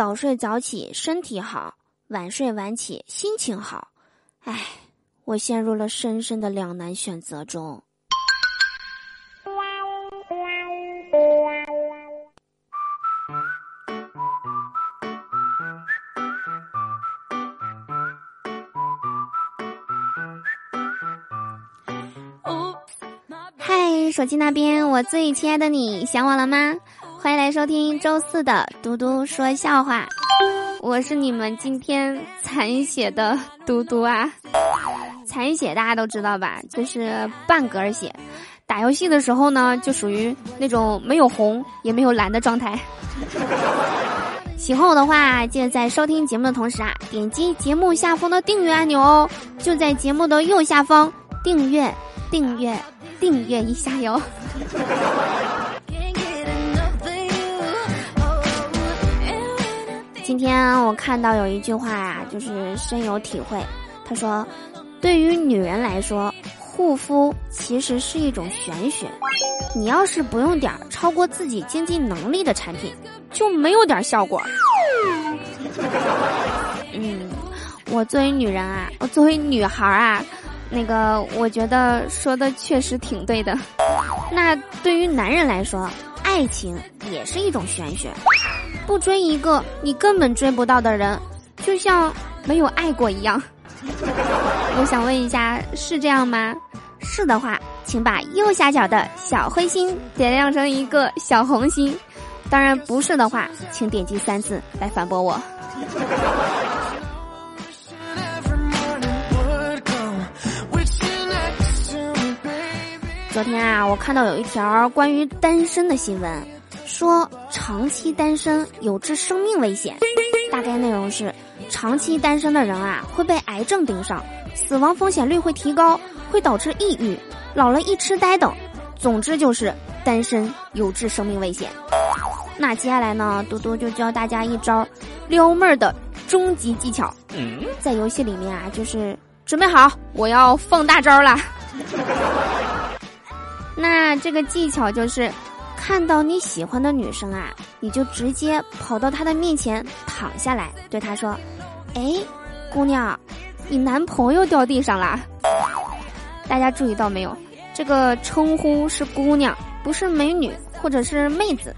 早睡早起身体好，晚睡晚起心情好。唉，我陷入了深深的两难选择中。嗨，手机那边，我最亲爱的你，想我了吗？欢迎来收听周四的嘟嘟说笑话，我是你们今天残血的 嘟嘟啊。残血大家都知道吧，就是半格血。打游戏的时候呢，就属于那种没有红也没有蓝的状态。喜欢我的话，记得在收听节目的同时啊，点击节目下方的订阅按钮哦，就在节目的右下方，订阅，订阅，订阅一下哟。今天我看到有一句话啊，就是深有体会。他说：“对于女人来说，护肤其实是一种玄学。你要是不用点超过自己经济能力的产品，就没有点效果。”嗯，我作为女人啊，我作为女孩啊，那个我觉得说的确实挺对的。那对于男人来说，爱情也是一种玄学。不追一个你根本追不到的人，就像没有爱过一样。我想问一下，是这样吗？是的话，请把右下角的小灰心点亮成一个小红心。当然不是的话，请点击三次来反驳我。昨天啊，我看到有一条关于单身的新闻。说长期单身有致生命危险，大概内容是，长期单身的人啊会被癌症盯上，死亡风险率会提高，会导致抑郁、老了一痴呆等。总之就是单身有致生命危险。那接下来呢，多多就教大家一招撩妹儿的终极技巧。在游戏里面啊，就是准备好，我要放大招了。那这个技巧就是。看到你喜欢的女生啊，你就直接跑到她的面前躺下来，对她说：“哎，姑娘，你男朋友掉地上啦。”大家注意到没有？这个称呼是姑娘，不是美女或者是妹子。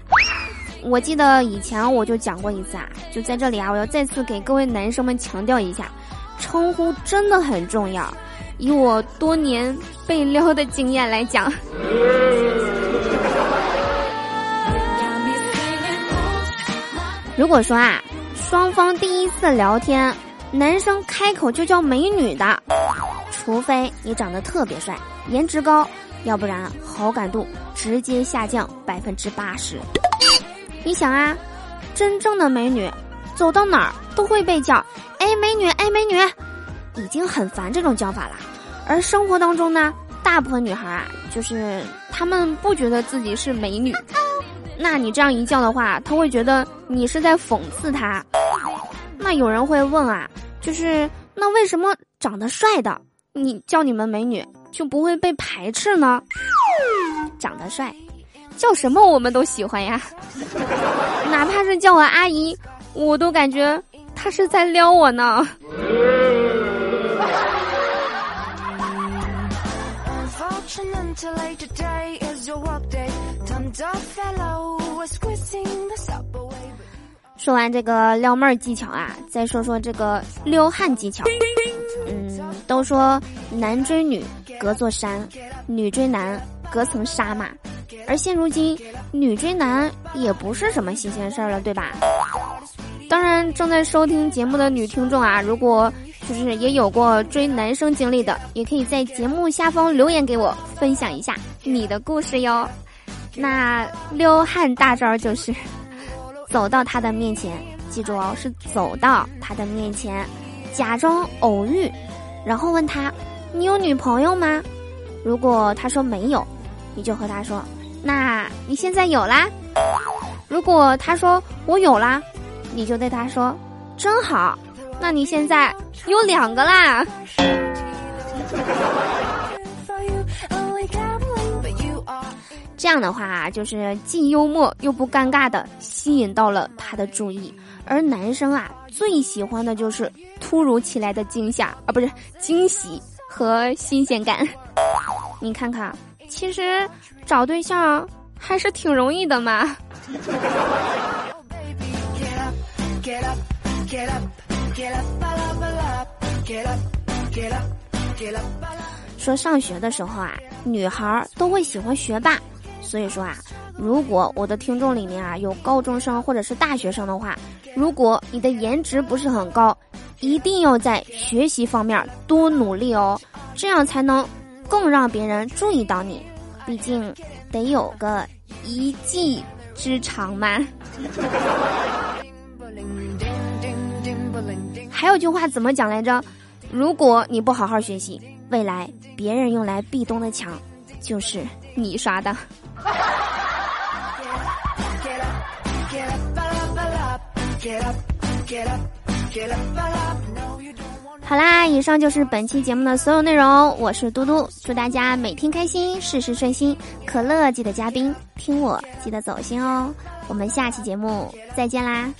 我记得以前我就讲过一次啊，就在这里啊，我要再次给各位男生们强调一下，称呼真的很重要。以我多年被撩的经验来讲。如果说啊，双方第一次聊天，男生开口就叫美女的，除非你长得特别帅、颜值高，要不然好感度直接下降百分之八十。你想啊，真正的美女，走到哪儿都会被叫“哎美女，哎美女”，已经很烦这种叫法了。而生活当中呢，大部分女孩啊，就是她们不觉得自己是美女。那你这样一叫的话，他会觉得你是在讽刺他。那有人会问啊，就是那为什么长得帅的你叫你们美女就不会被排斥呢？长得帅，叫什么我们都喜欢呀。哪怕是叫我阿姨，我都感觉他是在撩我呢。说完这个撩妹儿技巧啊，再说说这个撩汉技巧。嗯，都说男追女隔座山，女追男隔层纱嘛。而现如今，女追男也不是什么新鲜事儿了，对吧？当然，正在收听节目的女听众啊，如果就是也有过追男生经历的，也可以在节目下方留言给我，分享一下你的故事哟。那撩汉大招就是，走到他的面前，记住哦，是走到他的面前，假装偶遇，然后问他：“你有女朋友吗？”如果他说没有，你就和他说：“那你现在有啦。”如果他说我有啦，你就对他说：“真好，那你现在有两个啦。”这样的话，就是既幽默又不尴尬的吸引到了他的注意。而男生啊，最喜欢的就是突如其来的惊吓啊，不是惊喜和新鲜感。你看看，其实找对象还是挺容易的嘛。说上学的时候啊，女孩都会喜欢学霸，所以说啊，如果我的听众里面啊有高中生或者是大学生的话，如果你的颜值不是很高，一定要在学习方面多努力哦，这样才能更让别人注意到你，毕竟得有个一技之长嘛。还有句话怎么讲来着？如果你不好好学习，未来别人用来壁咚的墙，就是你刷的。好啦，以上就是本期节目的所有内容。我是嘟嘟，祝大家每天开心，事事顺心。可乐记得加冰，听我记得走心哦。我们下期节目再见啦。